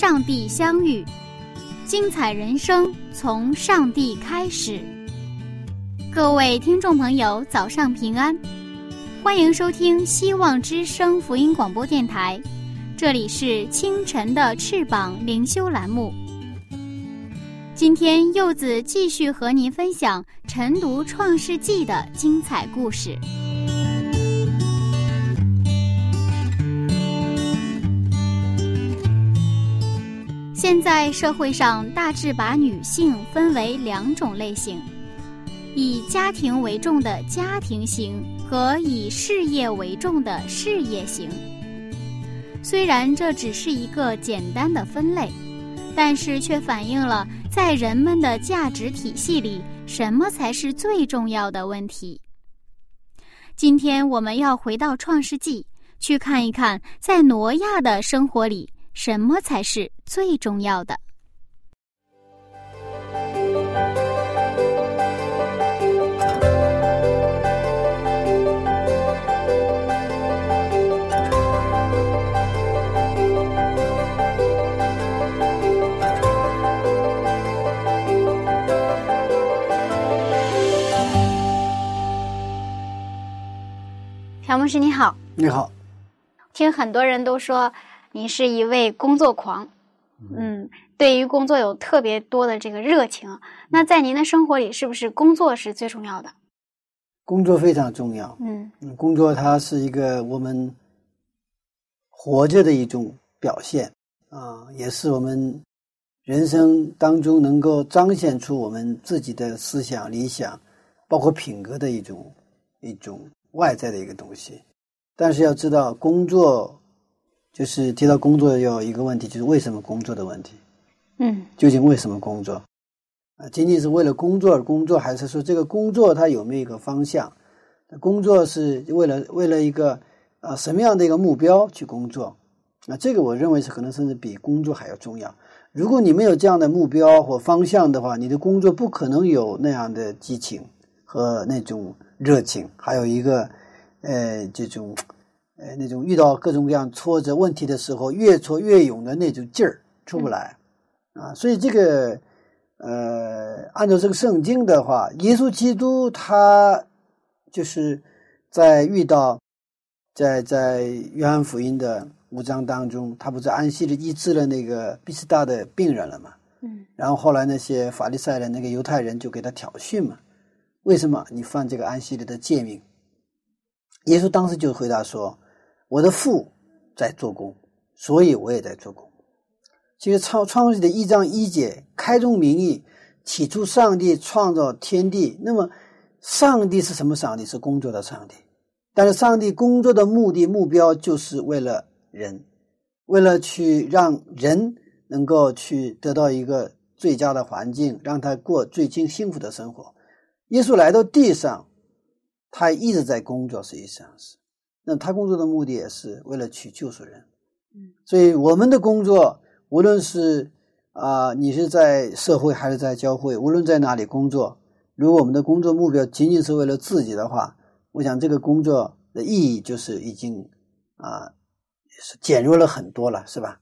上帝相遇，精彩人生从上帝开始。各位听众朋友，早上平安，欢迎收听希望之声福音广播电台，这里是清晨的翅膀灵修栏目。今天柚子继续和您分享晨读创世纪的精彩故事。现在社会上大致把女性分为两种类型。以家庭为重的家庭型和以事业为重的事业型。虽然这只是一个简单的分类，但是却反映了在人们的价值体系里，什么才是最重要的问题。今天我们要回到创世纪，去看一看，在挪亚的生活里，什么才是最重要的。朴牧师你好，你好。听很多人都说你是一位工作狂，嗯，对于工作有特别多的这个热情。那在您的生活里，是不是工作是最重要的？工作非常重要，嗯，工作它是一个我们活着的一种表现啊，也是我们人生当中能够彰显出我们自己的思想、理想，包括品格的一种一种。外在的一个东西，但是要知道，工作就是提到工作有一个问题，就是为什么工作的问题。嗯，究竟为什么工作？啊，仅仅是为了工作而工作，还是说这个工作它有没有一个方向？工作是为了为了一个啊什么样的一个目标去工作？那，这个我认为是可能甚至比工作还要重要。如果你没有这样的目标或方向的话，你的工作不可能有那样的激情和那种。热情，还有一个，呃，这种，呃，那种遇到各种各样挫折问题的时候，越挫越勇的那种劲儿出不来，啊，所以这个，呃，按照这个圣经的话，耶稣基督他就是在遇到，在在约翰福音的五章当中，他不是安息日医治了那个毕斯大的病人了嘛？嗯，然后后来那些法利赛人、那个犹太人就给他挑衅嘛。为什么你犯这个安息日的诫命？耶稣当时就回答说：“我的父在做工，所以我也在做工。”其实创创世的一章一节开宗明义，起初上帝创造天地。那么，上帝是什么上帝？是工作的上帝。但是，上帝工作的目的目标就是为了人，为了去让人能够去得到一个最佳的环境，让他过最幸幸福的生活。耶稣来到地上，他一直在工作，实际上是。那他工作的目的也是为了去救赎人。嗯，所以我们的工作，无论是啊，你是在社会还是在教会，无论在哪里工作，如果我们的工作目标仅仅是为了自己的话，我想这个工作的意义就是已经啊，是减弱了很多了，是吧？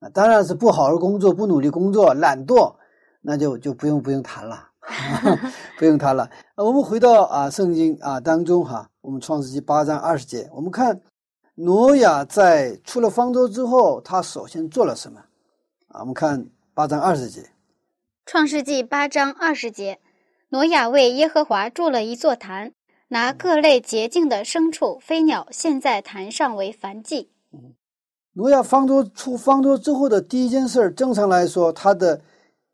啊，当然是不好好工作、不努力工作、懒惰，那就就不用不用谈了。不用他了。我们回到啊圣经啊当中哈，我们创世纪八章二十节，我们看挪亚在出了方舟之后，他首先做了什么？啊，我们看八章二十节。创世纪八章二十节，挪亚为耶和华筑了一座坛，拿各类洁净的牲畜、飞鸟献在坛上为燔祭。挪亚方舟出方舟之后的第一件事，正常来说，他的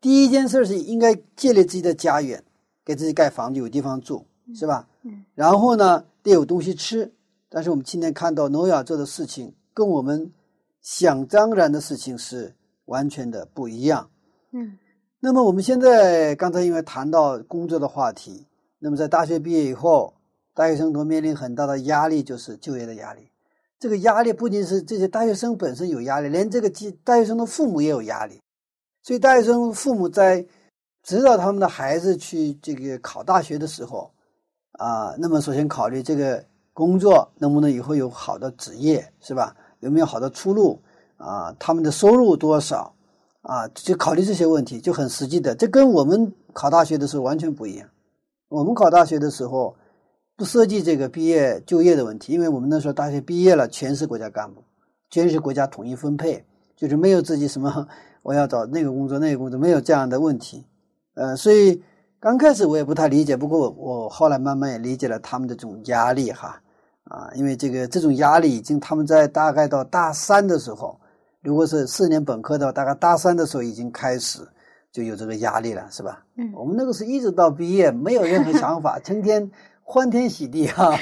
第一件事是应该建立自己的家园，给自己盖房子，有地方住，是吧？嗯。然后呢，得有东西吃。但是我们今天看到诺亚做的事情，跟我们想当然的事情是完全的不一样。嗯。那么我们现在刚才因为谈到工作的话题，那么在大学毕业以后，大学生都面临很大的压力，就是就业的压力。这个压力不仅是这些大学生本身有压力，连这个大学生的父母也有压力。所以大学生父母在指导他们的孩子去这个考大学的时候，啊，那么首先考虑这个工作能不能以后有好的职业，是吧？有没有好的出路？啊，他们的收入多少？啊，就考虑这些问题就很实际的，这跟我们考大学的时候完全不一样。我们考大学的时候不涉及这个毕业就业的问题，因为我们那时候大学毕业了，全是国家干部，全是国家统一分配，就是没有自己什么我要找那个工作那个工作，没有这样的问题。呃，所以刚开始我也不太理解，不过我后来慢慢也理解了他们的这种压力哈啊，因为这个这种压力已经他们在大概到大三的时候。如果是四年本科的，大概大三的时候已经开始就有这个压力了，是吧？嗯，我们那个是一直到毕业没有任何想法，成天欢天喜地哈。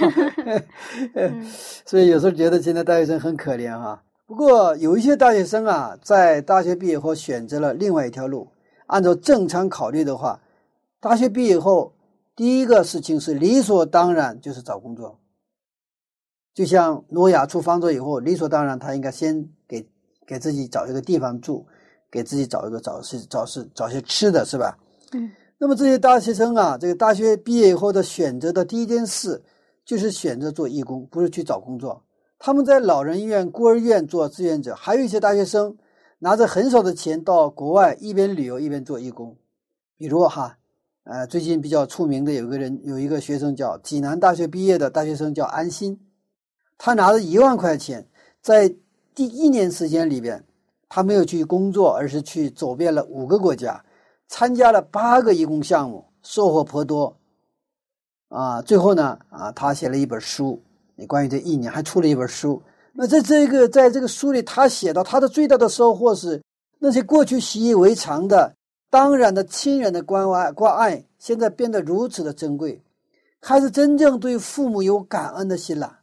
所以有时候觉得现在大学生很可怜哈。不过有一些大学生啊，在大学毕业后选择了另外一条路。按照正常考虑的话，大学毕业后第一个事情是理所当然就是找工作。就像诺亚出方舟以后，理所当然他应该先给。给自己找一个地方住，给自己找一个找是找是找些吃的，是吧？嗯。那么这些大学生啊，这个大学毕业以后的选择的第一件事就是选择做义工，不是去找工作。他们在老人院、孤儿院做志愿者，还有一些大学生拿着很少的钱到国外一边旅游一边做义工。比如哈，呃，最近比较出名的有个人，有一个学生叫济南大学毕业的大学生叫安心，他拿着一万块钱在。第一年时间里边，他没有去工作，而是去走遍了五个国家，参加了八个义工项目，收获颇多。啊，最后呢，啊，他写了一本书，你关于这一年还出了一本书。那在这个在这个书里，他写到他的最大的收获是，那些过去习以为常的、当然的亲人的关爱关爱，现在变得如此的珍贵，开始真正对父母有感恩的心了。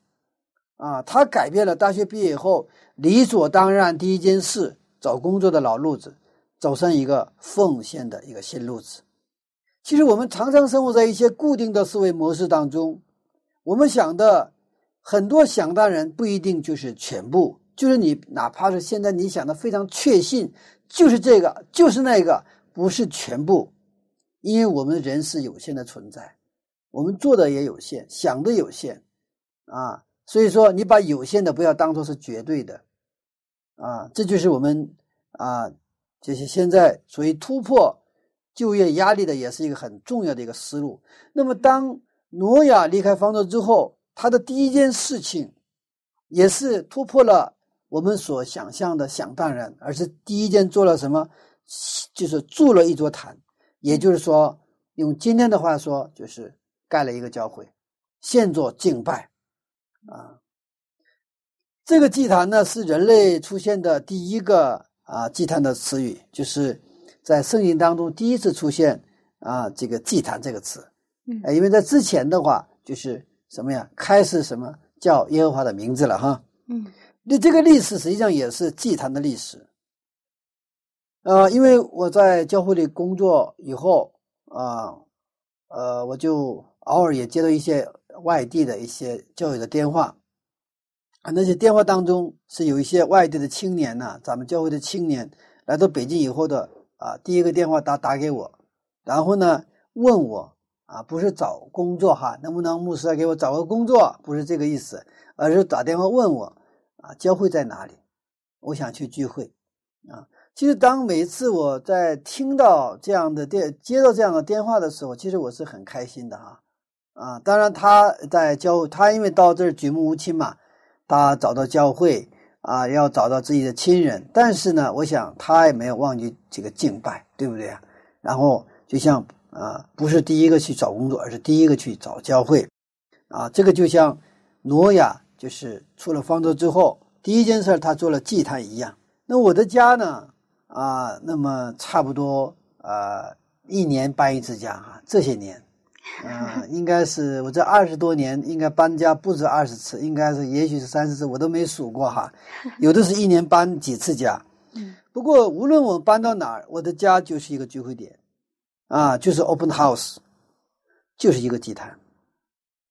啊，他改变了大学毕业以后。理所当然，第一件事找工作的老路子，走上一个奉献的一个新路子。其实我们常常生活在一些固定的思维模式当中，我们想的很多想当然不一定就是全部，就是你哪怕是现在你想的非常确信，就是这个就是那个，不是全部，因为我们人是有限的存在，我们做的也有限，想的有限，啊。所以说，你把有限的不要当做是绝对的，啊，这就是我们啊，这些现在属于突破就业压力的，也是一个很重要的一个思路。那么，当挪亚离开方舟之后，他的第一件事情，也是突破了我们所想象的想当然，而是第一件做了什么，就是筑了一座坛，也就是说，用今天的话说，就是盖了一个教会，现做敬拜。啊，这个祭坛呢是人类出现的第一个啊祭坛的词语，就是在圣经当中第一次出现啊这个祭坛这个词。嗯，因为在之前的话就是什么呀，开始什么叫耶和华的名字了哈。嗯，那这个历史实际上也是祭坛的历史。呃，因为我在教会里工作以后啊，呃，我就偶尔也接到一些。外地的一些教友的电话啊，那些电话当中是有一些外地的青年呐，咱们教会的青年来到北京以后的啊，第一个电话打打给我，然后呢问我啊，不是找工作哈，能不能牧师给我找个工作？不是这个意思，而是打电话问我啊，教会在哪里？我想去聚会啊。其实当每一次我在听到这样的电接到这样的电话的时候，其实我是很开心的哈。啊，当然他在教他，因为到这儿举目无亲嘛，他找到教会啊，要找到自己的亲人。但是呢，我想他也没有忘记这个敬拜，对不对啊？然后就像啊，不是第一个去找工作，而是第一个去找教会，啊，这个就像挪亚就是出了方舟之后，第一件事他做了祭坛一样。那我的家呢，啊，那么差不多啊一年搬一次家哈，这些年，啊，应该是我这二十多年应该搬家不止二十次，应该是也许是三十次，我都没数过哈，有的是一年搬几次家。嗯，不过无论我搬到哪儿，我的家就是一个聚会点，啊，就是 open house，就是一个祭坛。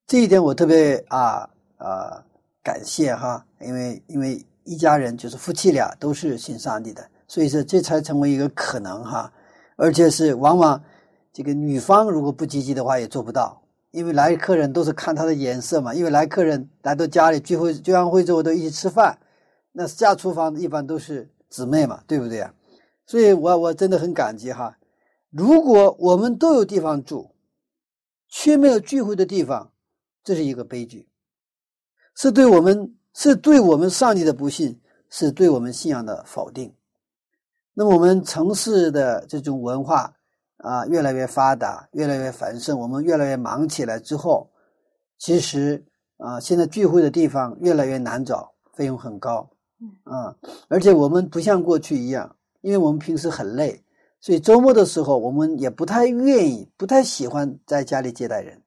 这一点我特别啊啊感谢哈，因为因为一家人就是夫妻俩都是信上帝的，所以说这才成为一个可能哈，而且是往往这个女方如果不积极的话也做不到，因为来客人都是看他的颜色嘛，因为来客人来到家里聚会聚完会之后都一起吃饭，那下厨房一般都是。姊妹嘛，对不对啊？所以，我我真的很感激哈。如果我们都有地方住，却没有聚会的地方，这是一个悲剧，是对我们是对我们上帝的不信，是对我们信仰的否定。那么，我们城市的这种文化啊，越来越发达，越来越繁盛，我们越来越忙起来之后，其实啊，现在聚会的地方越来越难找，费用很高。啊，而且我们不像过去一样，因为我们平时很累，所以周末的时候我们也不太愿意、不太喜欢在家里接待人。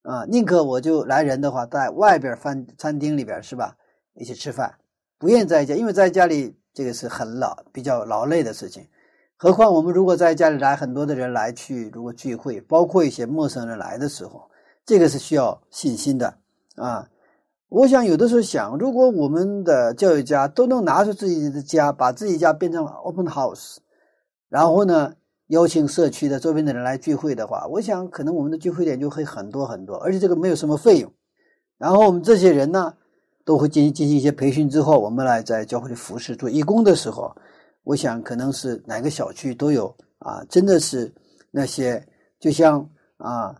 啊，宁可我就来人的话，在外边饭餐厅里边是吧，一起吃饭，不愿意在家，因为在家里这个是很劳、比较劳累的事情。何况我们如果在家里来很多的人来去，如果聚会，包括一些陌生人来的时候，这个是需要信心的啊。我想有的时候想，如果我们的教育家都能拿出自己的家，把自己家变成 open house，然后呢邀请社区的周边的人来聚会的话，我想可能我们的聚会点就会很多很多，而且这个没有什么费用。然后我们这些人呢都会进行进行一些培训之后，我们来在教会里服侍做义工的时候，我想可能是哪个小区都有啊，真的是那些就像啊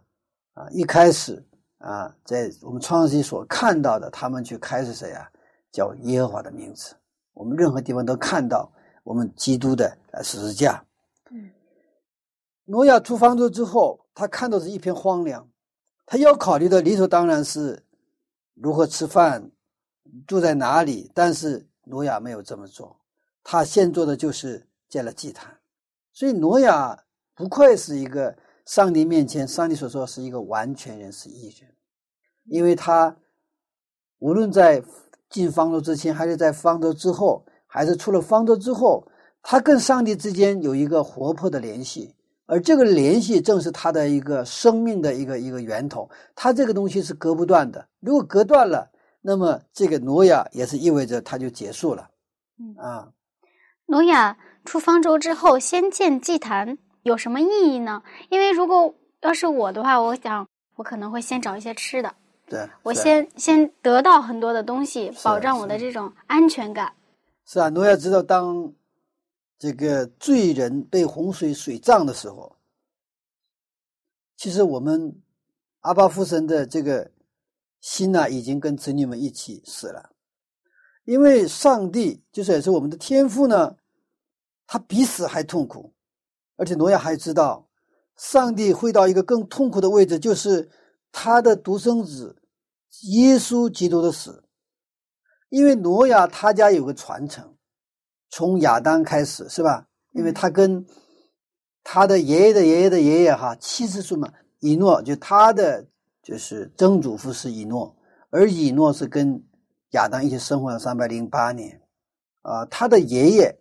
啊一开始。啊，在我们创世纪所看到的，他们去开始谁啊？叫耶和华的名字。我们任何地方都看到我们基督的十字架。嗯，挪亚出方舟之后，他看到是一片荒凉，他要考虑的理所当然是如何吃饭，住在哪里。但是挪亚没有这么做，他先做的就是建了祭坛。所以挪亚不愧是一个上帝面前，上帝所说是一个完全人，是义人。因为他无论在进方舟之前，还是在方舟之后，还是出了方舟之后，他跟上帝之间有一个活泼的联系，而这个联系正是他的一个生命的一个一个源头。他这个东西是隔不断的，如果隔断了，那么这个挪亚也是意味着他就结束了。嗯啊，挪亚出方舟之后，先建祭坛有什么意义呢？因为如果要是我的话，我想我可能会先找一些吃的。对，我先先得到很多的东西，保障我的这种安全感。是啊，挪亚知道，当这个罪人被洪水水葬的时候，其实我们阿巴夫神的这个心呐，已经跟子女们一起死了。因为上帝就是也是我们的天父呢，他比死还痛苦，而且挪亚还知道，上帝会到一个更痛苦的位置，就是。他的独生子耶稣基督的死，因为挪亚他家有个传承，从亚当开始是吧？因为他跟他的爷爷的爷爷的爷爷哈七十岁嘛，以诺就他的就是曾祖父是以诺，而以诺是跟亚当一起生活了三百零八年，啊，他的爷爷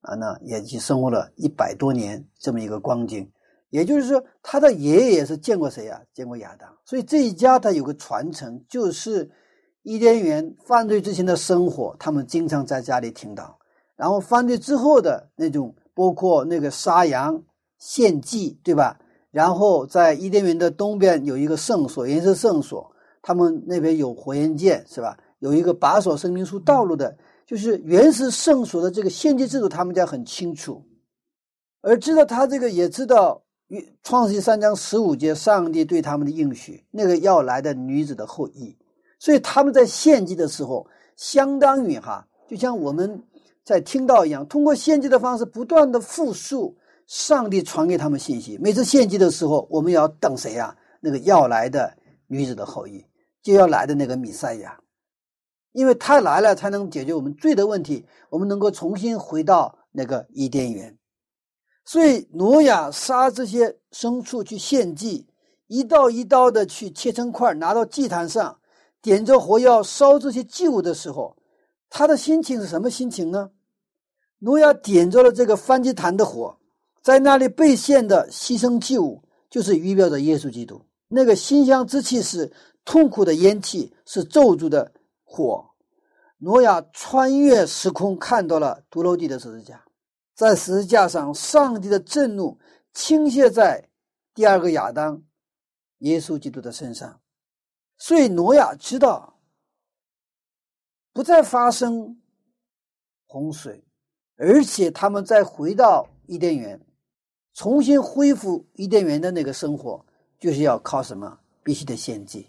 啊呢也去生活了一百多年这么一个光景。也就是说，他的爷爷也是见过谁呀？见过亚当，所以这一家他有个传承，就是伊甸园犯罪之前的生活，他们经常在家里听到。然后犯罪之后的那种，包括那个杀羊献祭，对吧？然后在伊甸园的东边有一个圣所，也是圣所，他们那边有火焰剑，是吧？有一个把守生命树道路的，就是原始圣所的这个献祭制度，他们家很清楚，而知道他这个也知道。创世纪三章十五节，上帝对他们的应许，那个要来的女子的后裔，所以他们在献祭的时候，相当于哈，就像我们在听到一样，通过献祭的方式，不断的复述上帝传给他们信息。每次献祭的时候，我们要等谁呀？那个要来的女子的后裔，就要来的那个弥赛亚，因为他来了，才能解决我们罪的问题，我们能够重新回到那个伊甸园。所以挪亚杀这些牲畜去献祭，一刀一刀的去切成块，拿到祭坛上，点着火要烧这些祭物的时候，他的心情是什么心情呢？挪亚点着了这个燔祭坛的火，在那里被献的牺牲祭物，就是预表着耶稣基督。那个馨香之气是痛苦的烟气，是咒诅的火。挪亚穿越时空，看到了独楼地的十字架，在十字架上，上帝的震怒倾泻在第二个亚当耶稣基督的身上，所以挪亚知道不再发生洪水，而且他们再回到伊甸园，重新恢复伊甸园的那个生活，就是要靠什么？必须得献祭，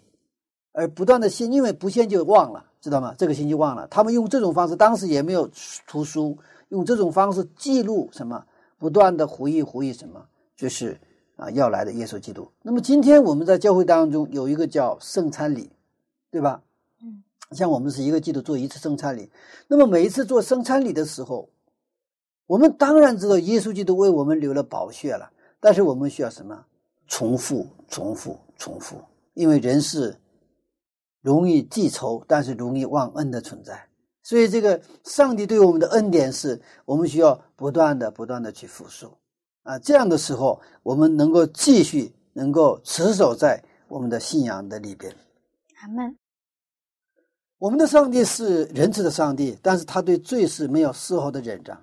而不断的献，因为不献就忘了。知道吗？这个星期忘了，他们用这种方式，当时也没有图书，用这种方式记录什么，不断的回忆回忆什么，就是啊要来的耶稣基督。那么今天我们在教会当中有一个叫圣餐礼，对吧？嗯，像我们是一个季度做一次圣餐礼，那么每一次做圣餐礼的时候，我们当然知道耶稣基督为我们流了宝血了，但是我们需要什么？重复，重复，重复，因为人是。容易记仇，但是容易忘恩的存在。所以，这个上帝对我们的恩典是我们需要不断的、不断的去复述啊。这样的时候，我们能够继续能够持守在我们的信仰的里边。阿门。我们的上帝是仁慈的上帝，但是他对罪是没有丝毫的忍让。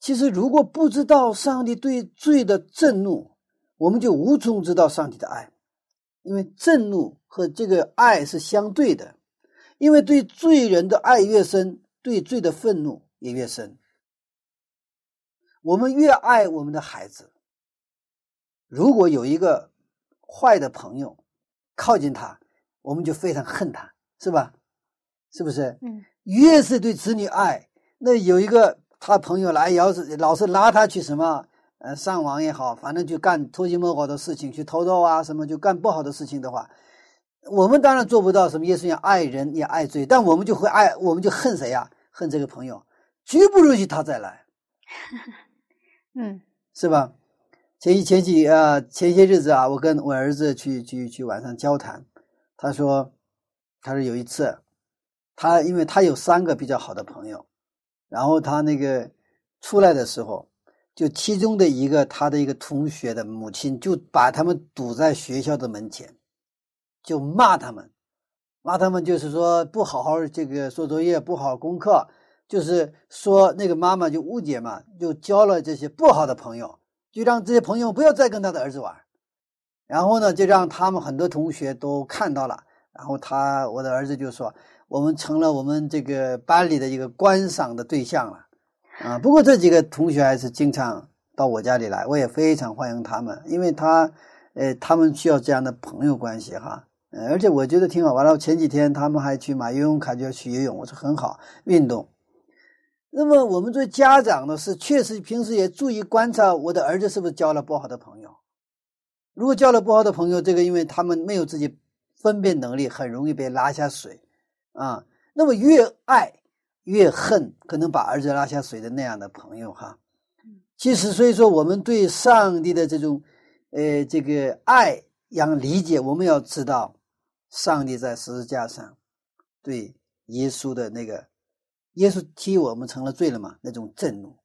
其实，如果不知道上帝对罪的震怒，我们就无从知道上帝的爱。因为震怒和这个爱是相对的，因为对罪人的爱越深，对罪的愤怒也越深。我们越爱我们的孩子，如果有一个坏的朋友靠近他，我们就非常恨他，是吧？是不是？嗯。越是对子女爱，那有一个他朋友来，要是老是拉他去什么？呃，上网也好，反正就干偷鸡摸狗的事情，去偷盗啊，什么就干不好的事情的话，我们当然做不到什么耶稣要爱人也爱罪，但我们就会爱，我们就恨谁呀？恨这个朋友，绝不允许他再来。嗯，是吧？前前几啊，前些日子啊，我跟我儿子去去去晚上交谈，他说，他说有一次，他因为他有三个比较好的朋友，然后他那个出来的时候。就其中的一个，他的一个同学的母亲就把他们堵在学校的门前，就骂他们，骂他们就是说不好好这个做作业，不好好功课，就是说那个妈妈就误解嘛，就交了这些不好的朋友，就让这些朋友不要再跟他的儿子玩，然后呢，就让他们很多同学都看到了，然后他我的儿子就说，我们成了我们这个班里的一个观赏的对象了。啊，不过这几个同学还是经常到我家里来，我也非常欢迎他们，因为他，呃，他们需要这样的朋友关系哈，而且我觉得挺好。完了，前几天他们还去买游泳卡，就要去游泳，我说很好，运动。那么我们作为家长呢，是确实平时也注意观察我的儿子是不是交了不好的朋友。如果交了不好的朋友，这个因为他们没有自己分辨能力，很容易被拉下水，啊，那么越爱。越恨可能把儿子拉下水的那样的朋友哈，其实所以说我们对上帝的这种，呃，这个爱要理解，我们要知道，上帝在十字架上对耶稣的那个，耶稣替我们成了罪了嘛，那种震怒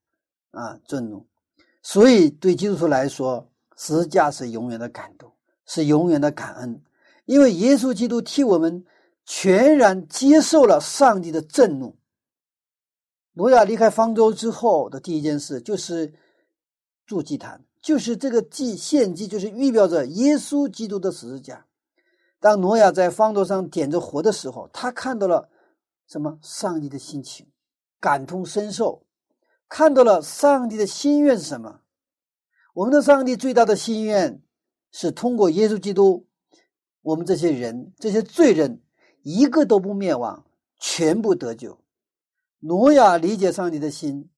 啊，震怒，所以对基督徒来说，十字架是永远的感动，是永远的感恩，因为耶稣基督替我们全然接受了上帝的震怒。挪亚离开方舟之后的第一件事就是筑祭坛，就是这个祭献祭，就是预表着耶稣基督的十字架。当挪亚在方舟上点着火的时候，他看到了什么？上帝的心情，感同身受，看到了上帝的心愿是什么？我们的上帝最大的心愿是通过耶稣基督，我们这些人、这些罪人一个都不灭亡，全部得救。挪亚理解上帝的心，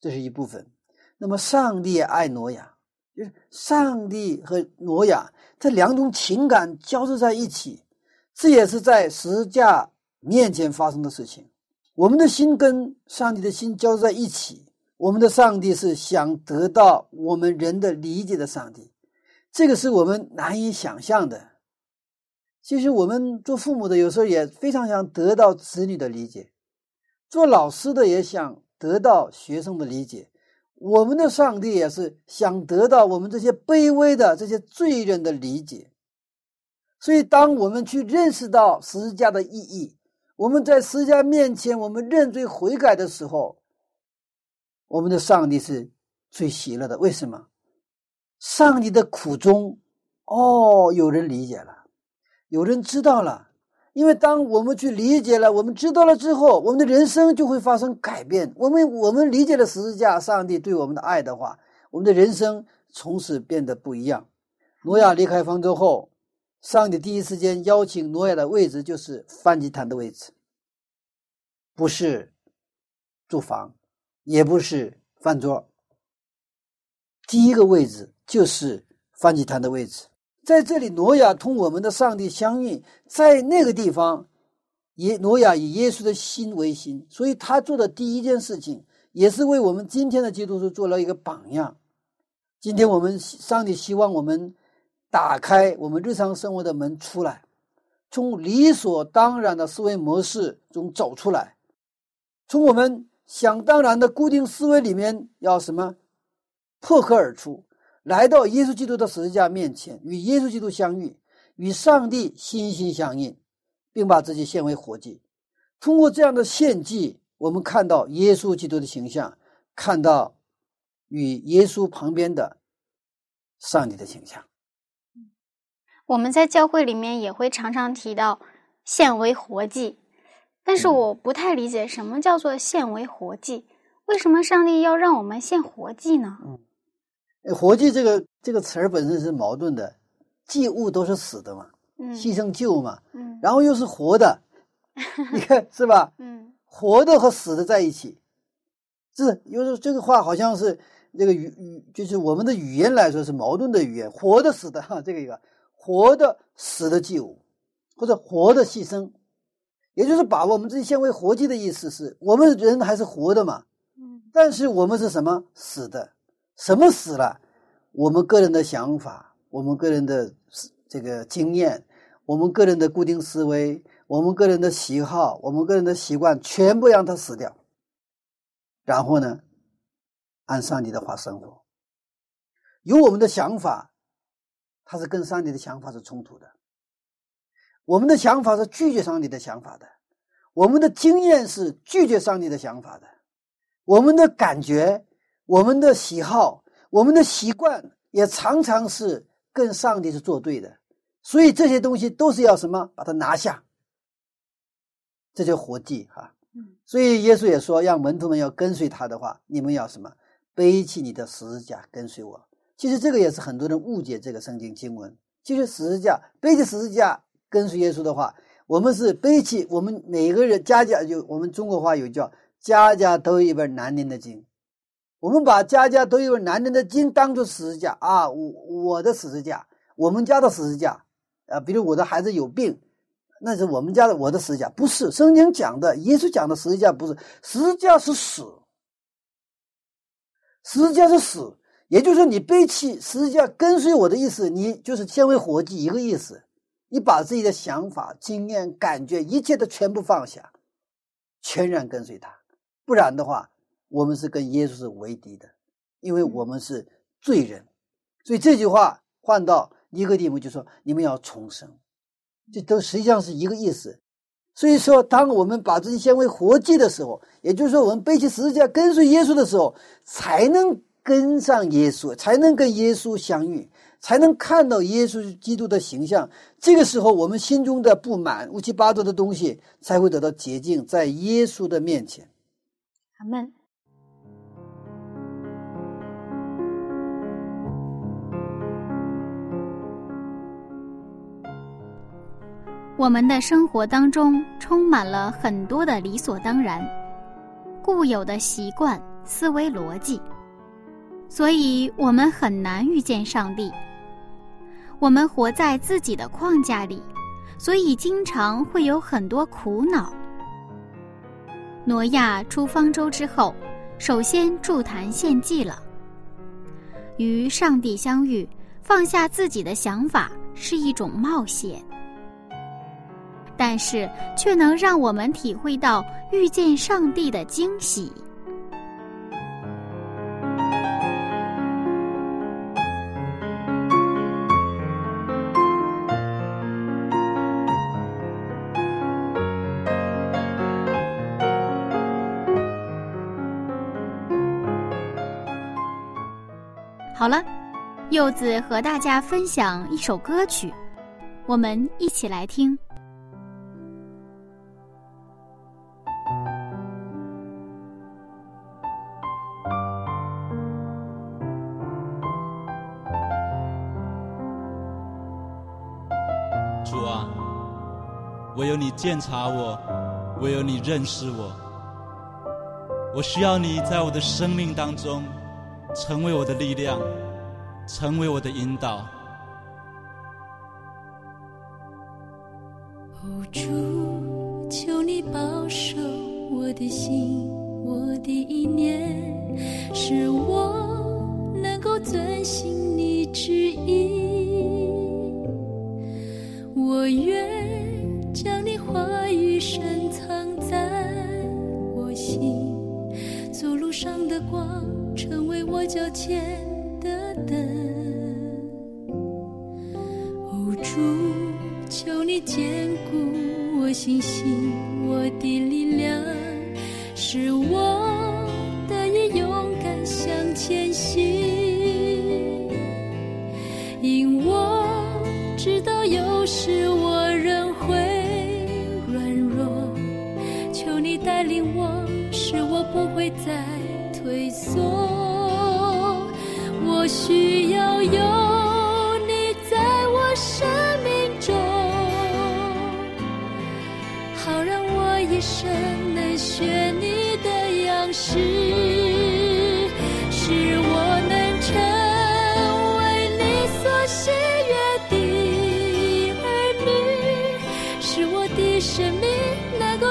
这是一部分。那么，上帝爱挪亚，就是上帝和挪亚这两种情感交织在一起，这也是在十字架面前发生的事情。我们的心跟上帝的心交织在一起，我们的上帝是想得到我们人的理解的上帝，这个是我们难以想象的。其实我们做父母的有时候也非常想得到子女的理解，做老师的也想得到学生的理解。我们的上帝也是想得到我们这些卑微的这些罪人的理解。所以，当我们去认识到十字架的意义，我们在十字架面前，我们认罪悔改的时候，我们的上帝是最喜乐的。为什么？上帝的苦衷，哦，有人理解了，有人知道了。因为当我们去理解了，我们知道了之后，我们的人生就会发生改变。我们我们理解了十字架，上帝对我们的爱的话，我们的人生从此变得不一样。挪亚离开方舟后。上帝第一时间邀请挪亚的位置就是梵祭坛的位置，不是住房，也不是饭桌。第一个位置就是梵祭坛的位置，在这里，挪亚同我们的上帝相遇，在那个地方，耶挪亚以耶稣的心为心，所以他做的第一件事情，也是为我们今天的基督徒做了一个榜样。今天我们上帝希望我们。打开我们日常生活的门，出来，从理所当然的思维模式中走出来，从我们想当然的固定思维里面要什么破壳而出，来到耶稣基督的十字架面前，与耶稣基督相遇，与上帝心心相印，并把自己献为活祭。通过这样的献祭，我们看到耶稣基督的形象，看到与耶稣旁边的上帝的形象。我们在教会里面也会常常提到献为活祭，但是我不太理解什么叫做献为活祭？为什么上帝要让我们献活祭呢？嗯，活祭这个这个词儿本身是矛盾的，祭物都是死的嘛，嗯，牺牲旧嘛，嗯，然后又是活的，你看是吧？嗯，活的和死的在一起，是，有时候这个话好像是这个语语，就是我们的语言来说是矛盾的语言，活的死的哈，这个一个。活的、死的祭物，或者活的牺牲，也就是把我们自己献为活祭的意思是，我们人还是活的嘛，嗯，但是我们是什么死的？什么死了？我们个人的想法，我们个人的这个经验，我们个人的固定思维，我们个人的喜好，我们个人的习惯，全部让它死掉。然后呢，按上帝的话生活，有我们的想法。它是跟上帝的想法是冲突的，我们的想法是拒绝上帝的想法的，我们的经验是拒绝上帝的想法的，我们的感觉、我们的喜好、我们的习惯也常常是跟上帝是作对的，所以这些东西都是要什么？把它拿下，这叫活祭哈。所以耶稣也说，让门徒们要跟随他的话，你们要什么？背起你的十字架跟随我。其实这个也是很多人误解这个圣经经文。其实十字架背起十字架跟随耶稣的话，我们是背起我们每个人家家有我们中国话有叫家家都有一本难念的经，我们把家家都有一本难念的经当做十字架啊，我我的十字架，我们家的十字架啊，比如我的孩子有病，那是我们家的我的十字架，不是圣经讲的，耶稣讲的十字架不是十字架是死，十字架是死。也就是说，你背弃实际上跟随我的意思，你就是先为活祭一个意思。你把自己的想法、经验、感觉，一切都全部放下，全然跟随他。不然的话，我们是跟耶稣是为敌的，因为我们是罪人。所以这句话换到一个地方，就说你们要重生，这都实际上是一个意思。所以说，当我们把自己先为活祭的时候，也就是说，我们背起十字架跟随耶稣的时候，才能。跟上耶稣，才能跟耶稣相遇，才能看到耶稣基督的形象。这个时候，我们心中的不满、乌七八糟的东西才会得到洁净，在耶稣的面前。阿门。我们的生活当中充满了很多的理所当然、固有的习惯、思维逻辑。所以我们很难遇见上帝。我们活在自己的框架里，所以经常会有很多苦恼。挪亚出方舟之后，首先筑坛献祭了。与上帝相遇，放下自己的想法是一种冒险，但是却能让我们体会到遇见上帝的惊喜。好了，柚子和大家分享一首歌曲，我们一起来听。主啊，唯有你鉴察我，唯有你认识我，我需要你在我的生命当中。成为我的力量，成为我的引导。主，求你保守我的心，我的意念，使我能够遵行你旨意。我愿将你话语深藏在我心，走路上的光。我脚前的灯，哦主，求你坚固我信心，我的力量，使我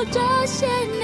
这些年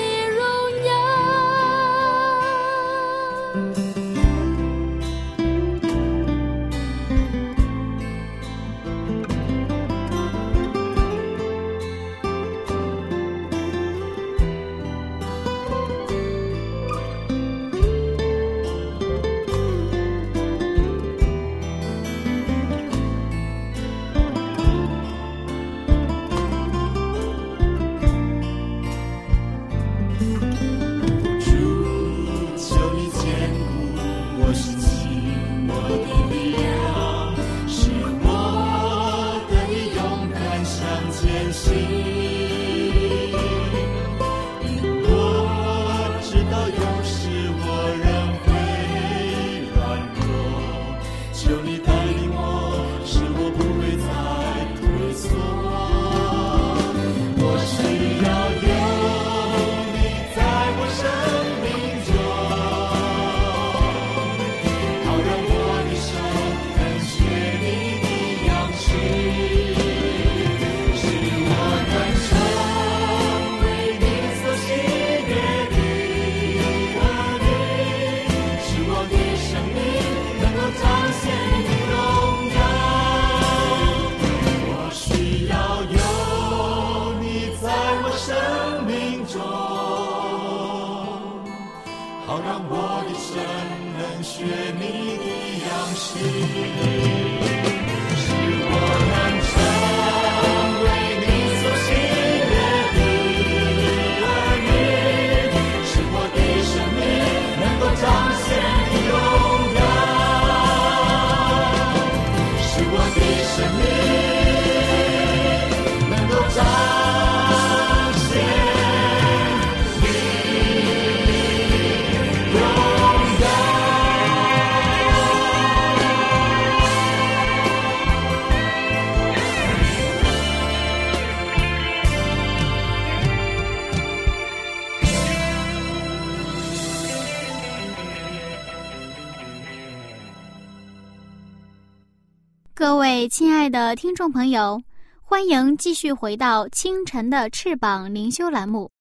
亲爱的听众朋友，欢迎继续回到清晨的翅膀灵修栏目。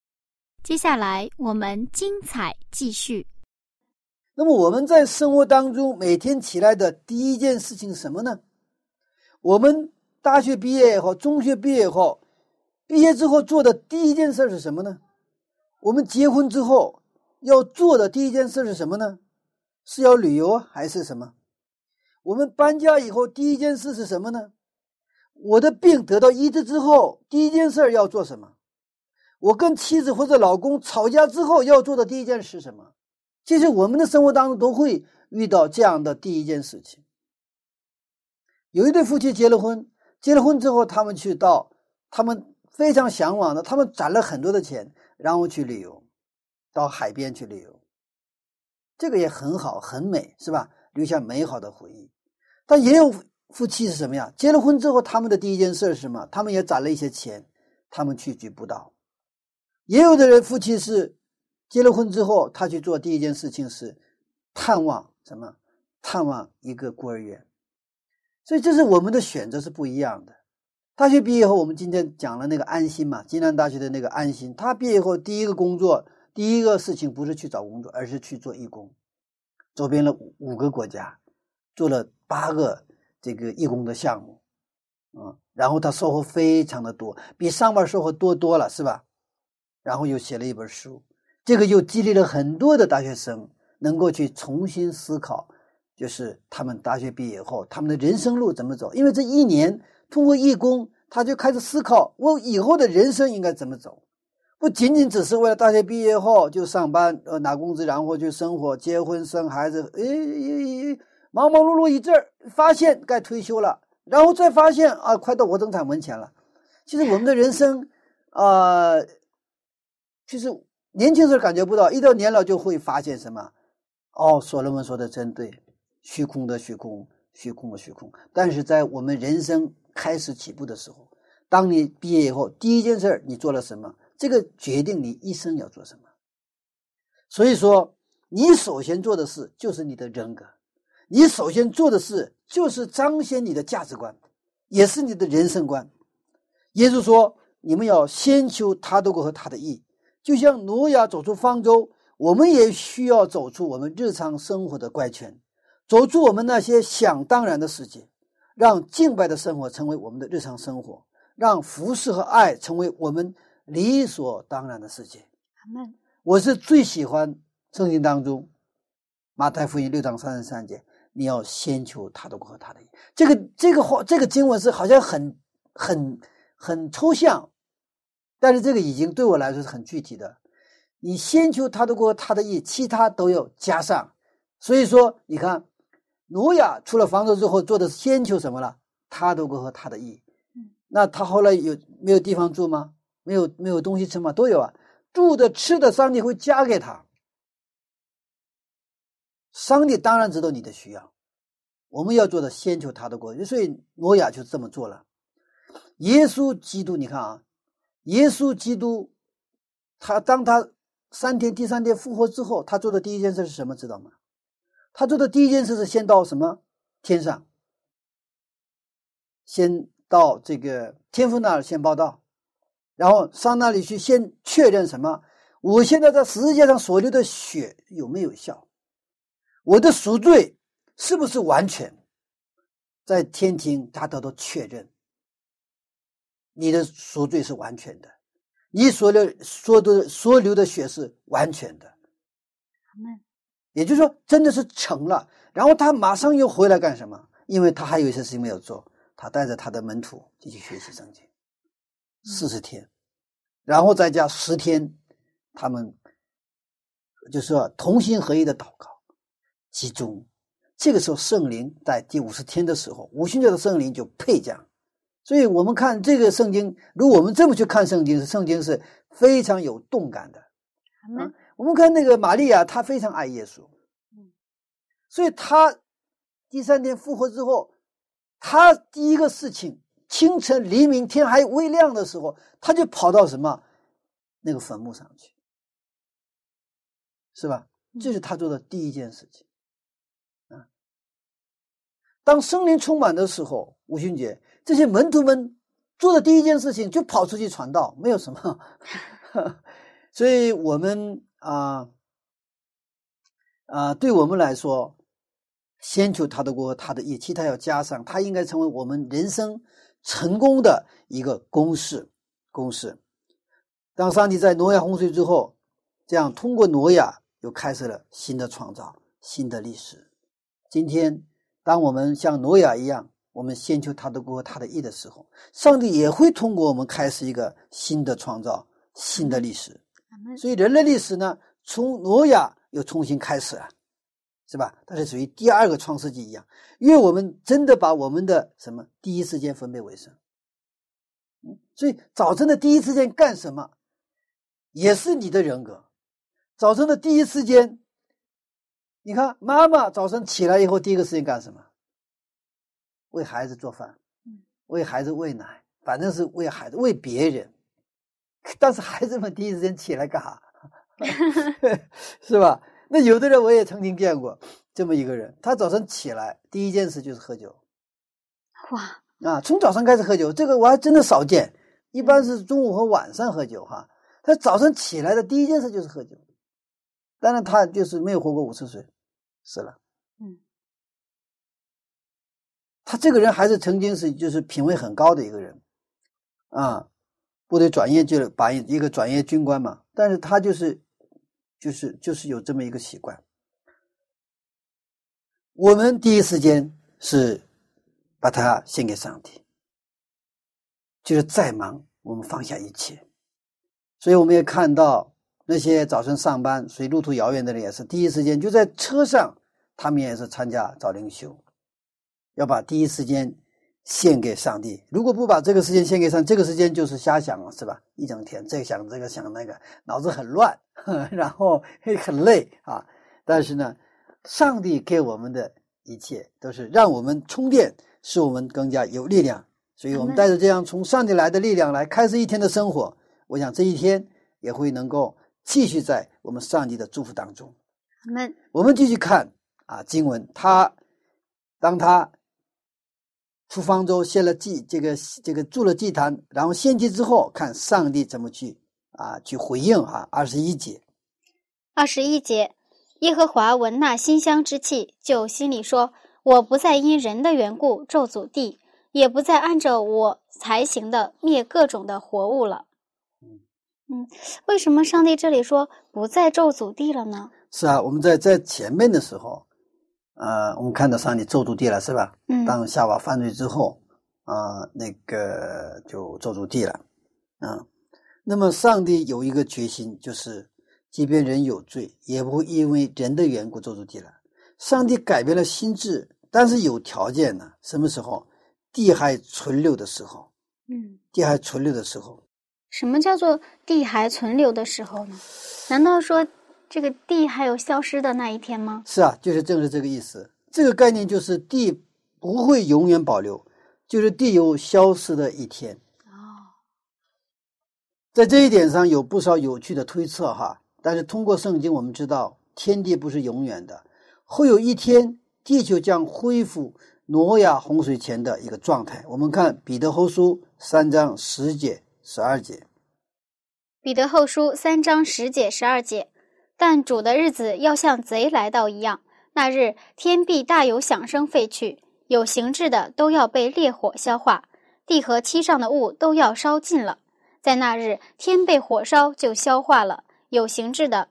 接下来我们精彩继续。那么我们在生活当中每天起来的第一件事情什么呢？我们大学毕业以后，中学毕业以后，毕业之后做的第一件事是什么呢？我们结婚之后要做的第一件事是什么呢？是要旅游还是什么？我们搬家以后第一件事是什么呢？我的病得到医治之后，第一件事要做什么？我跟妻子或者老公吵架之后要做的第一件事是什么？其实我们的生活当中都会遇到这样的第一件事情。有一对夫妻结了婚，结了婚之后，他们去到他们非常向往的，他们攒了很多的钱，然后去旅游，到海边去旅游，这个也很好，很美，是吧？留下美好的回忆。但也有夫妻是什么呀？结了婚之后，他们的第一件事是什么？他们也攒了一些钱，他们去举步道。也有的人夫妻是。结了婚之后，他去做第一件事情是探望什么？探望一个孤儿院。所以这是我们的选择是不一样的。大学毕业后，我们今天讲了那个安心嘛，济南大学的那个安心，他毕业后第一个工作，第一个事情不是去找工作，而是去做义工，走遍了五个国家，做了八个这个义工的项目，啊，然后他收获非常的多，比上班收获多多了，是吧？然后又写了一本书。这个又激励了很多的大学生，能够去重新思考，就是他们大学毕业后，他们的人生路怎么走。因为这一年通过义工，他就开始思考我以后的人生应该怎么走，不仅仅只是为了大学毕业后就上班呃拿工资，然后就生活、结婚、生孩子，哎，忙忙碌碌一阵儿，发现该退休了，然后再发现啊，快到我登场门前了。其实我们的人生啊，其实。年轻时候感觉不到，一到年老就会发现什么？哦，所罗门说的真对，虚空的虚空，虚空的虚空。但是在我们人生开始起步的时候，当你毕业以后，第一件事你做了什么？这个决定你一生要做什么。所以说，你首先做的事就是你的人格，你首先做的事就是彰显你的价值观，也是你的人生观。耶稣说：“你们要先求他的国和他的义。”就像挪亚走出方舟，我们也需要走出我们日常生活的怪圈，走出我们那些想当然的世界，让敬拜的生活成为我们的日常生活，让服饰和爱成为我们理所当然的事情。阿门。我是最喜欢圣经当中马太福音六章三十三节：“你要先求他的国和他的义。”这个这个话，这个经文是好像很很很抽象。但是这个已经对我来说是很具体的，你先求他的国，他的义，其他都要加上。所以说，你看，挪亚出了房子之后做的先求什么了？他的国和他的义。那他后来有没有地方住吗？没有，没有东西吃吗？都有啊，住的、吃的，上帝会加给他。上帝当然知道你的需要，我们要做的先求他的国，所以挪亚就这么做了。耶稣基督，你看啊。耶稣基督，他当他三天、第三天复活之后，他做的第一件事是什么？知道吗？他做的第一件事是先到什么天上，先到这个天父那儿先报道，然后上那里去先确认什么？我现在在十字架上所流的血有没有效？我的赎罪是不是完全？在天庭他得到确认。你的赎罪是完全的，你所流所的所流的血是完全的，也就是说，真的是成了。然后他马上又回来干什么？因为他还有一些事情没有做，他带着他的门徒继续学习圣经，四十天，然后再加十天，他们就是说同心合一的祷告，集中。这个时候，圣灵在第五十天的时候，五旬节的圣灵就配降。所以我们看这个圣经，如果我们这么去看圣经，圣经是非常有动感的。嗯，我们看那个玛利亚，她非常爱耶稣。嗯，所以她第三天复活之后，她第一个事情，清晨黎明天还未亮的时候，他就跑到什么那个坟墓上去，是吧？这是他做的第一件事情。啊，当圣灵充满的时候，五旬节。这些门徒们做的第一件事情就跑出去传道，没有什么。所以，我们啊啊、对我们来说，先求他的国和他的义，其他要加上，他应该成为我们人生成功的一个公式。公式。当上帝在挪亚洪水之后，这样通过挪亚又开始了新的创造、新的历史。今天，当我们像挪亚一样，我们先求他的国他的义的时候，上帝也会通过我们开始一个新的创造、新的历史。所以人类历史呢，从挪亚又重新开始了，是吧？它是属于第二个创世纪一样，因为我们真的把我们的什么第一时间分别为圣。嗯，所以早晨的第一时间干什么，也是你的人格。早晨的第一时间，你看妈妈早晨起来以后第一个事情干什么？为孩子做饭，为孩子喂奶，反正是为孩子为别人。但是孩子们第一时间起来干啥？是吧？那有的人我也曾经见过这么一个人，他早晨起来第一件事就是喝酒哇，啊，从早上开始喝酒，这个我还真的少见，一般是中午和晚上喝酒哈。他早晨起来的第一件事就是喝酒，当然他就是没有活过五十岁，死了。嗯，他这个人还是曾经是就是品位很高的一个人，啊，部队转业就是把一个转业军官嘛，但是他就是就是就是有这么一个习惯。我们第一时间是把它献给上帝，就是再忙我们放下一切。所以我们也看到那些早晨上班所以路途遥远的人，也是第一时间就在车上，他们也是参加早灵修，要把第一时间献给上帝。如果不把这个时间献给上，这个时间就是瞎想了，是吧？一整天这个想这个想那个，脑子很乱，然后 很累啊。但是呢，上帝给我们的一切都是让我们充电，使我们更加有力量。所以我们带着这样从上帝来的力量来开始一天的生活。我想这一天也会能够继续在我们上帝的祝福当中。我们。我们继续看啊，经文，他当他出方舟献了祭，这个这个筑了祭坛，然后献祭之后，看上帝怎么去啊去回应啊。二十一节，二十一节，耶和华闻那馨香之气，就心里说：“我不再因人的缘故咒诅地，也不再按着我才行的灭各种的活物了。”嗯，为什么上帝这里说不再咒诅地了呢？是啊，我们在在前面的时候，呃，我们看到上帝咒诅地了，是吧？嗯当夏娃犯罪之后，啊、那个就咒诅地了，啊、那么上帝有一个决心，就是即便人有罪，也不会因为人的缘故咒诅地了。上帝改变了心智，但是有条件呢。什么时候？地还存留的时候，嗯，地还存留的时候，什么叫做地还存留的时候呢？难道说这个地还有消失的那一天吗？是啊，就是正是这个意思。这个概念就是地不会永远保留，就是地有消失的一天。哦，在这一点上有不少有趣的推测哈，但是通过圣经我们知道，天地不是永远的，会有一天地球将恢复挪亚洪水前的一个状态。我们看彼得后书三章十节、十二节。彼得后书三章十节十二节，但主的日子要像贼来到一样，那日天必大有响声废去，有形质的都要被烈火消化，地和其上的物都要烧尽了。在那日，天被火烧就消化了，有形质的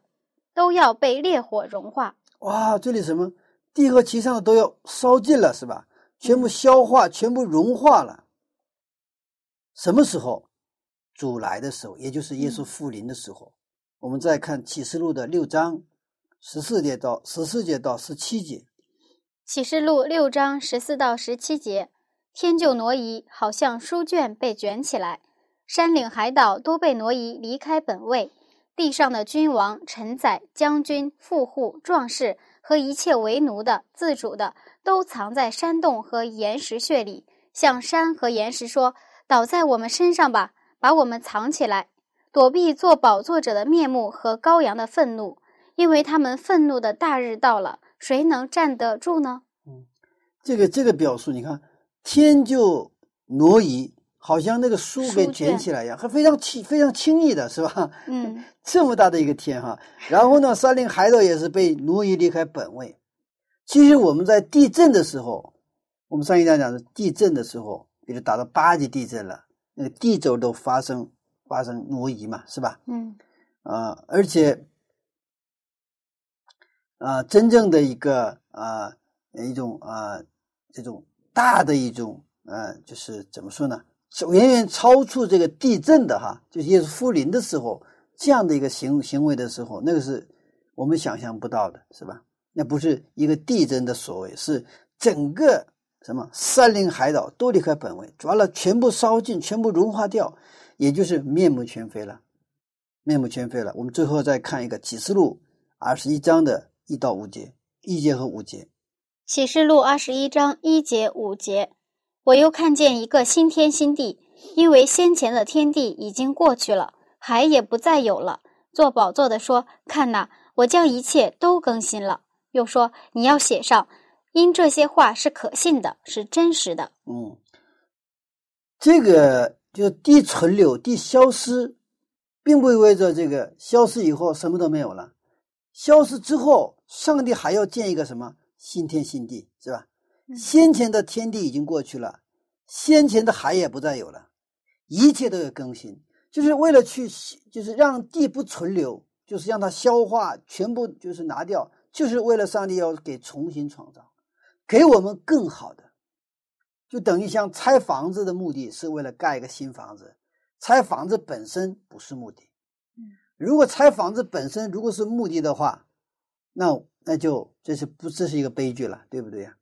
都要被烈火融化。哇，这里什么地和其上的都要烧尽了，是吧？全部消化，全部融化了。什么时候？主来的时候，也就是耶稣复临的时候。我们再看启示录的六章十四节到十四节到十七节。启示录六章十四到十七节，天就挪移，好像书卷被卷起来，山岭海岛都被挪移离开本位，地上的君王、臣宰、将军、富户、壮士和一切为奴的、自主的，都藏在山洞和岩石穴里，向山和岩石说：“倒在我们身上吧，把我们藏起来，躲避做宝座者的面目和羔羊的愤怒，因为他们愤怒的大日到了。”谁能站得住呢？嗯这个这个表述，你看，天就挪移，好像那个书给卷卷起来一样，还非常轻非常轻易的是吧？嗯 这么大的一个天哈，然后呢，山林海岛也是被挪移离开本位。其实我们在地震的时候，我们上一讲讲的地震的时候，比如达到八级地震了，那个地轴都发生发生挪移嘛，是吧？嗯啊、而且啊、真正的一个啊、一种啊、这种大的一种呃，就是怎么说呢？远远超出这个地震的哈，就是耶稣复临的时候，这样的一个行行为的时候，那个是我们想象不到的，是吧？那不是一个地震的所谓，是整个什么山林海岛都离开本位，完了全部烧尽，全部融化掉，也就是面目全非了，面目全非了。我们最后再看一个启示录二十一章的一到五节，一节和五节。启示录二十一章一节五节，我又看见一个新天新地，因为先前的天地已经过去了，海也不再有了。做宝座的说：“看哪，我将一切都更新了。”又说：“你要写上，因这些话是可信的，是真实的。嗯，这个就地存留、地消失，并不意味着这个消失以后什么都没有了。消失之后，上帝还要建一个什么新天新地，是吧？嗯先前的天地已经过去了，先前的海也不再有了，一切都有更新，就是为了去，就是让地不存留，就是让它消化，全部就是拿掉，就是为了上帝要给重新创造，给我们更好的。就等于像拆房子的目的是为了盖一个新房子，拆房子本身不是目的。嗯，如果拆房子本身如果是目的的话，那那就这是不这是一个悲剧了，对不对呀？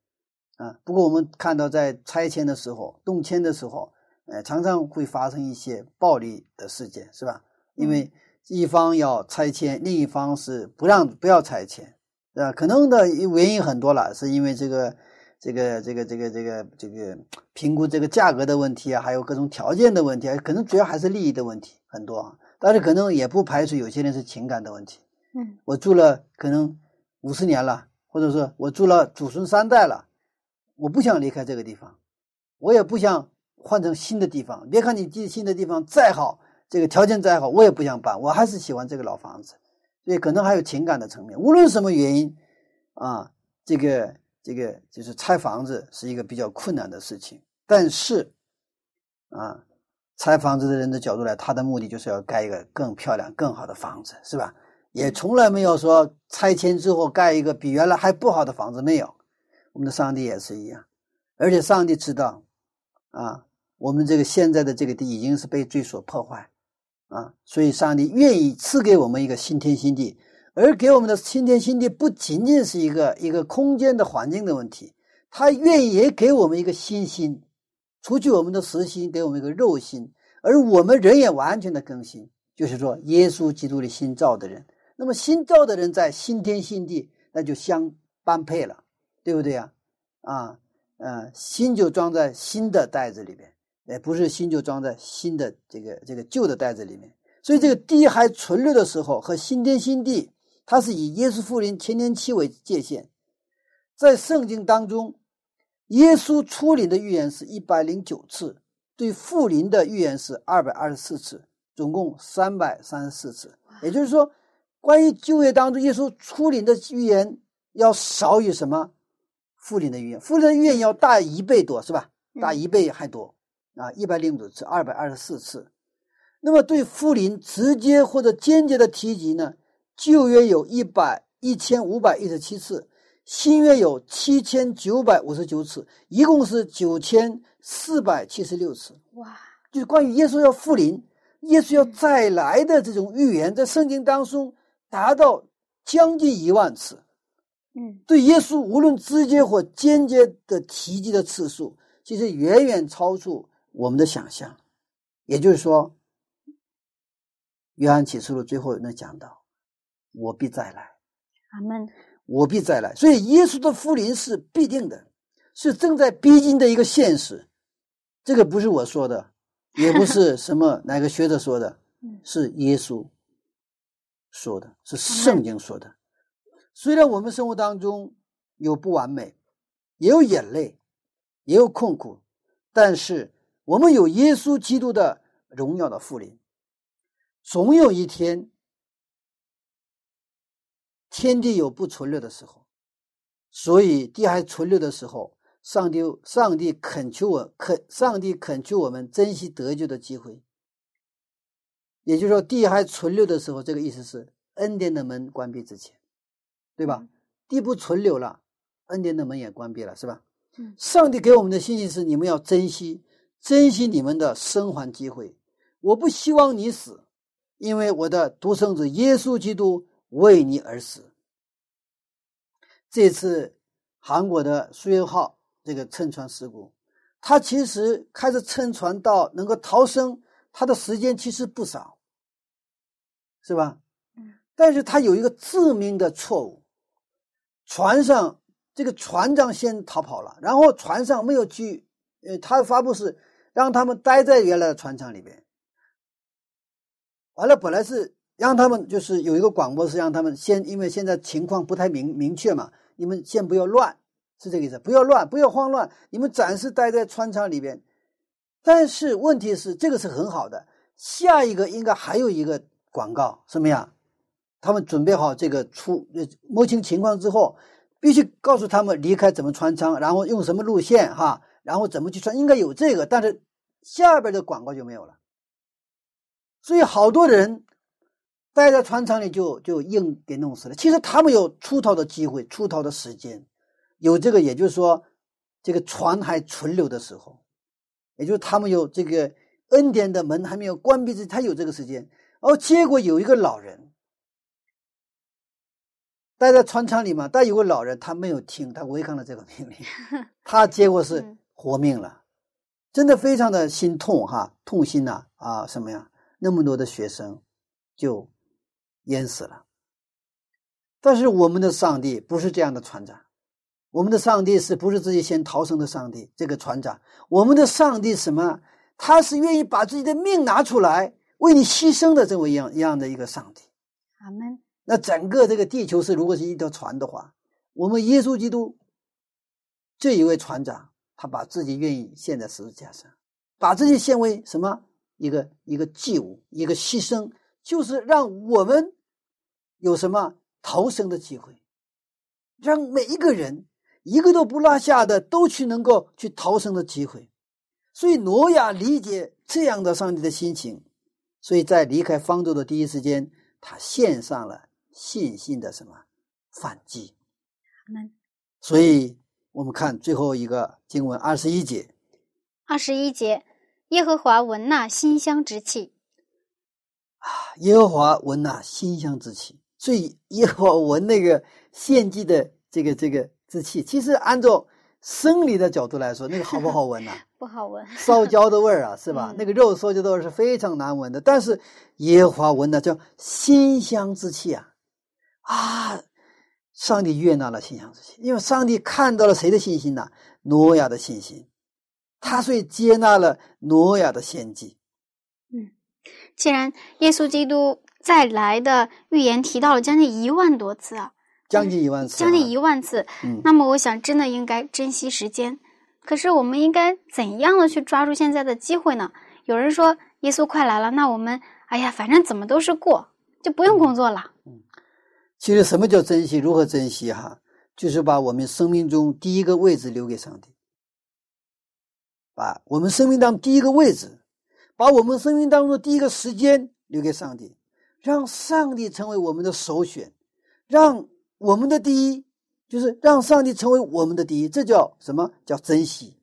啊，不过我们看到在拆迁的时候、动迁的时候，呃，常常会发生一些暴力的事件，是吧？因为一方要拆迁，另一方是不让不要拆迁，对吧？可能的原因很多了，是因为这个。这个这个这个这个这个评估这个价格的问题啊，还有各种条件的问题啊，可能主要还是利益的问题很多啊。但是可能也不排除有些人是情感的问题。嗯，我住了可能五十年了，或者说我住了祖孙三代了，我不想离开这个地方，我也不想换成新的地方。别看你进新的地方再好，这个条件再好，我也不想搬，我还是喜欢这个老房子。所以可能还有情感的层面。无论什么原因啊，这个。这个就是拆房子是一个比较困难的事情，但是，啊，拆房子的人的角度来，他的目的就是要盖一个更漂亮、更好的房子，是吧？也从来没有说拆迁之后盖一个比原来还不好的房子，没有。我们的上帝也是一样，而且上帝知道，啊，我们这个现在的这个地已经是被罪所破坏，啊，所以上帝愿意赐给我们一个新天新地。而给我们的新天新地不仅仅是一个一个空间的环境的问题，他愿意也给我们一个新心，除去我们的实心，给我们一个肉心，而我们人也完全的更新，就是说耶稣基督的新造的人。那么新造的人在新天新地，那就相般配了，对不对呀？啊，嗯，新就装在新的袋子里面，哎，不是新就装在新的这个这个旧的袋子里面。所以这个地还存留的时候和新天新地。它是以耶稣复临千年期为界限，在圣经当中，耶稣初临的预言是一百零九次，对复临的预言是二百二十四次，总共三百三十四次。也就是说，关于旧约当中耶稣初临的预言要少于什么复临的预言？复临的预言要大一倍多，是吧？大一倍还多啊！一百零九次，二百二十四次。那么对复临直接或者间接的提及呢？旧约有一百一千五百一十七次，新约有七千九百五十九次，一共是九千四百七十六次。哇！就是关于耶稣要复临、耶稣要再来的这种预言，在圣经当中达到将近一万次。嗯，对耶稣无论直接或间接的提及的次数，其实远远超出我们的想象。也就是说，约翰启示录最后那讲到。我必再来，阿门。我必再来，所以耶稣的复临是必定的，是正在逼近的一个现实。这个不是我说的，也不是什么 哪个学者说的，是耶稣说的，是圣经说的。虽然我们生活当中有不完美，也有眼泪，也有痛苦，但是我们有耶稣基督的荣耀的复临，总有一天，天地有不存留的时候，所以地还存留的时候，上帝上帝恳求我恳上帝恳求我们珍惜得救的机会。也就是说，地还存留的时候，这个意思是恩典的门关闭之前，对吧？地不存留了，恩典的门也关闭了，是吧？嗯上帝给我们的信息是：你们要珍惜，珍惜你们的生还机会。我不希望你死，因为我的独生子耶稣基督为你而死。这次韩国的苏元号这个沉船事故，他其实开始沉船到能够逃生，他的时间其实不少，是吧？嗯。但是他有一个致命的错误，船上这个船长先逃跑了，然后船上没有去，呃，他的发布是让他们待在原来的船舱里边。完了，本来是让他们就是有一个广播是让他们先，因为现在情况不太明明确嘛，你们先不要乱，是这个意思，不要乱，不要慌乱，你们暂时待在船舱里边。但是问题是，这个是很好的，下一个应该还有一个广告，什么呀？他们准备好这个出摸清情况之后，必须告诉他们离开怎么穿舱，然后用什么路线哈，然后怎么去穿，应该有这个，但是下边的广告就没有了。所以好多人待在船舱里就就硬给弄死了。其实他们有出逃的机会，出逃的时间，有这个，也就是说，这个船还存留的时候，也就是他们有这个恩典的门还没有关闭之，他有这个时间。哦，结果有一个老人待在船舱里嘛，但有个老人他没有听，他违抗了这个命令，他结果是嗯活命了，真的非常的心痛哈，痛心呐啊什么呀？那么多的学生就淹死了。但是我们的上帝不是这样的船长，我们的上帝是不是自己先逃生的上帝？这个船长，我们的上帝什么？他是愿意把自己的命拿出来为你牺牲的这么一样一样的一个上帝。阿门。那整个这个地球是如果是一条船的话，我们耶稣基督这一位船长，他把自己愿意献在十字架上，把自己献为什么？一个一个祭物，一个牺牲，就是让我们有什么逃生的机会，让每一个人一个都不落下的都去能够去逃生的机会。所以挪亚理解这样的上帝的心情，所以在离开方舟的第一时间，他献上了信心的什么反击。所以我们看最后一个经文二十一节，二十一节，耶和华闻那馨香之气。耶和华闻那馨香之气，所以耶和华闻那个献祭的这个这个之气，其实按照生理的角度来说，那个好不好闻呐、不好闻。烧焦的味儿啊，是吧？嗯那个肉烧焦的味儿是非常难闻的。但是耶和华闻的叫馨香之气啊，啊！上帝悦纳了馨香之气，因为上帝看到了谁的信心呢？挪亚的信心，他所以接纳了挪亚的献祭。既然耶稣基督再来的预言提到了将近一万多次啊，将近一万次啊，将近一万次，嗯那么我想真的应该珍惜时间。可是我们应该怎样的去抓住现在的机会呢？有人说耶稣快来了，那我们哎呀，反正怎么都是过，就不用工作了。嗯其实什么叫珍惜？如何珍惜？哈，就是把我们生命中第一个位置留给上帝，把我们生命当中第一个位置，把我们生命当中的第一个时间留给上帝，让上帝成为我们的首选，让我们的第一，就是让上帝成为我们的第一，这叫什么叫珍惜？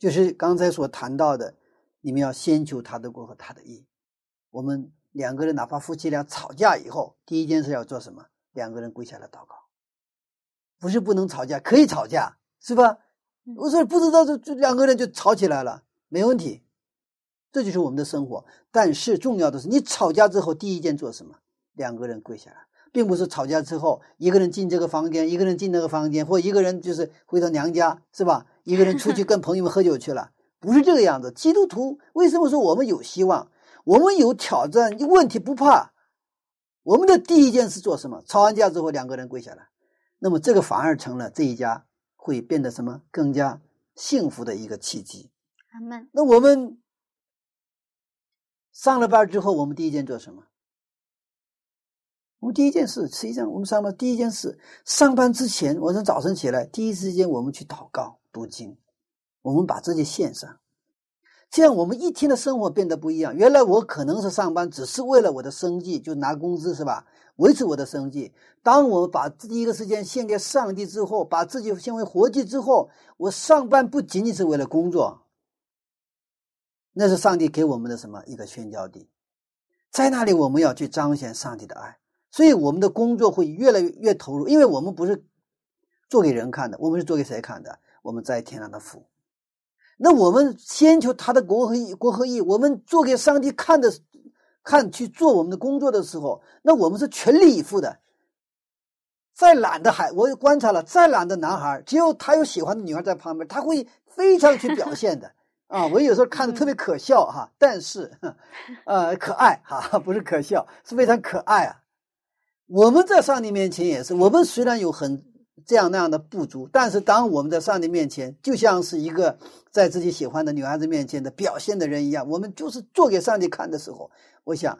就是刚才所谈到的，你们要先求他的国和他的义。我们两个人哪怕夫妻俩吵架以后，第一件事要做什么？两个人跪下来祷告，不是不能吵架，可以吵架，是吧？嗯我说不知道，就就两个人就吵起来了，没问题，这就是我们的生活。但是重要的是，你吵架之后第一件做什么？两个人跪下来，并不是吵架之后一个人进这个房间，一个人进那个房间，或一个人就是回到娘家，是吧？一个人出去跟朋友们喝酒去了，不是这个样子。基督徒为什么说我们有希望？我们有挑战，问题不怕。我们的第一件事做什么？吵完架之后，两个人跪下来，那么这个反而成了这一家会变得什么更加幸福的一个契机。阿门。那我们上了班之后，我们第一件做什么？我们第一件事，实际上我们上班第一件事，上班之前，我从早晨起来，第一时间我们去祷告、读经，我们把自己献上，这样我们一天的生活变得不一样。原来我可能是上班只是为了我的生计，就拿工资是吧？维持我的生计。当我把第一个时间献给上帝之后，把自己献为活祭之后，我上班不仅仅是为了工作，那是上帝给我们的什么一个宣教地，在那里我们要去彰显上帝的爱。所以我们的工作会越来越越投入，因为我们不是做给人看的，我们是做给谁看的？我们在天上的父。那我们先求他的国和义，国和义。我们做给上帝看的，看去做我们的工作的时候，那我们是全力以赴的。再懒的孩，我观察了，再懒的男孩，只有他有喜欢的女孩在旁边，他会非常去表现的。啊，我有时候看的特别可笑哈，但是，呃，可爱哈，不是可笑，是非常可爱啊。我们在上帝面前也是，我们虽然有很这样那样的不足，但是当我们在上帝面前，就像是一个在自己喜欢的女孩子面前的表现的人一样，我们就是做给上帝看的时候，我想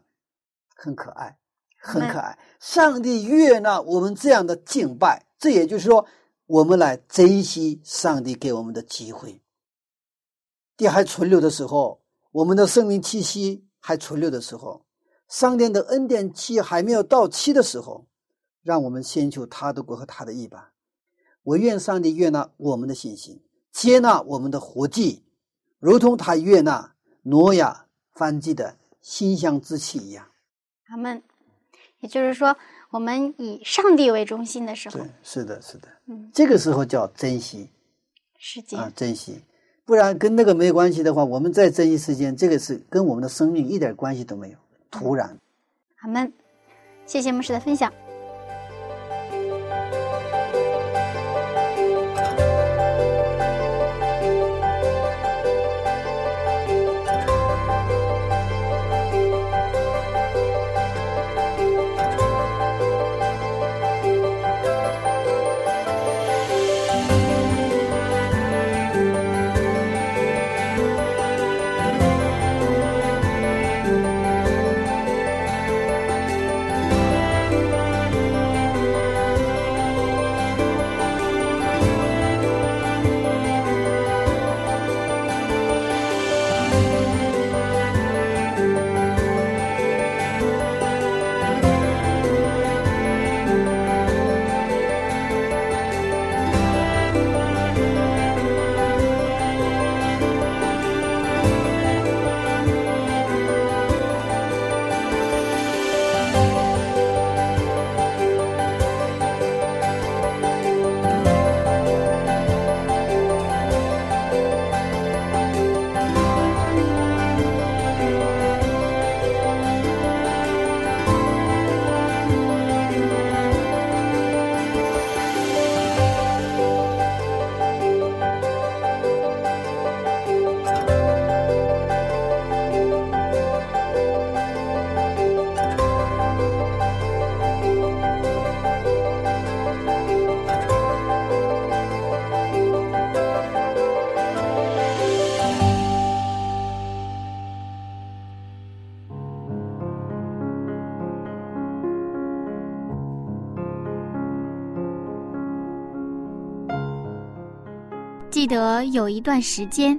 很可爱，很可爱。上帝悦纳我们这样的敬拜，这也就是说，我们来珍惜上帝给我们的机会。地还存留的时候，我们的生命气息还存留的时候。上天的恩典期还没有到期的时候，让我们先求他的国和他的义吧。我愿上帝悦纳我们的信心，接纳我们的活祭，如同他悦纳挪亚翻祭的馨香之气一样。他们。也就是说，我们以上帝为中心的时候，对，是的，是的，嗯，这个时候叫珍惜时间啊，珍惜。不然跟那个没关系的话，我们再珍惜时间，这个是跟我们的生命一点关系都没有。突然，好们，谢谢牧师的分享。有一段时间，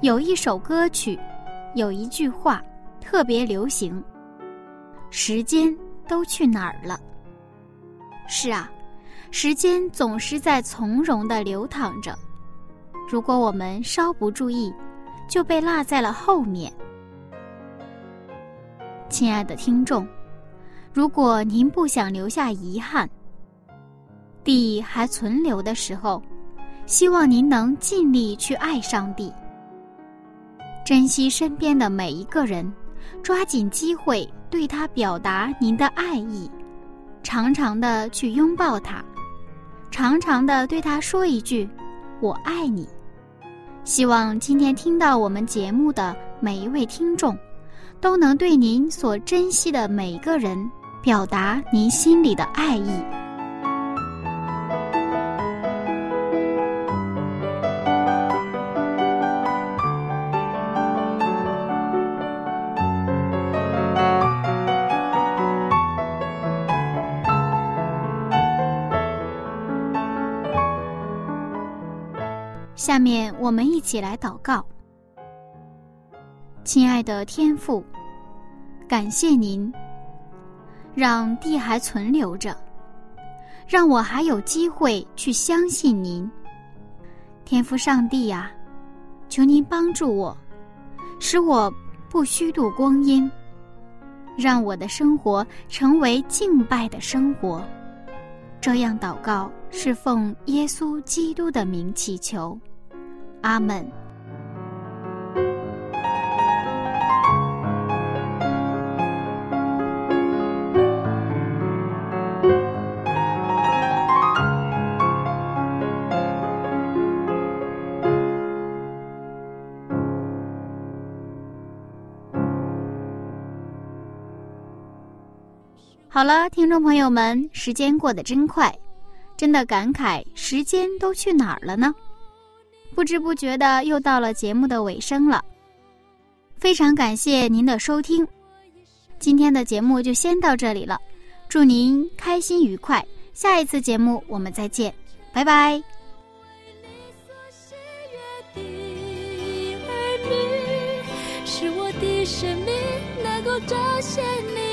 有一首歌曲，有一句话特别流行。时间都去哪儿了？是啊，时间总是在从容的流淌着。如果我们稍不注意，就被落在了后面。亲爱的听众，如果您不想留下遗憾，地还存留的时候。希望您能尽力去爱上帝，珍惜身边的每一个人，抓紧机会对他表达您的爱意，常常的去拥抱他，常常的对他说一句“我爱你”。希望今天听到我们节目的每一位听众，都能对您所珍惜的每一个人表达您心里的爱意。下面我们一起来祷告。亲爱的天父，感谢您让地还存留着，让我还有机会去相信您。天父上帝呀，求您帮助我，使我不虚度光阴，让我的生活成为敬拜的生活。这样祷告是奉耶稣基督的名祈求。阿门。好了，听众朋友们，时间过得真快，真的感慨时间都去哪儿了呢？不知不觉的又到了节目的尾声了，非常感谢您的收听，今天的节目就先到这里了，祝您开心愉快，下一次节目我们再见，拜拜。是我的生命能够彰显你。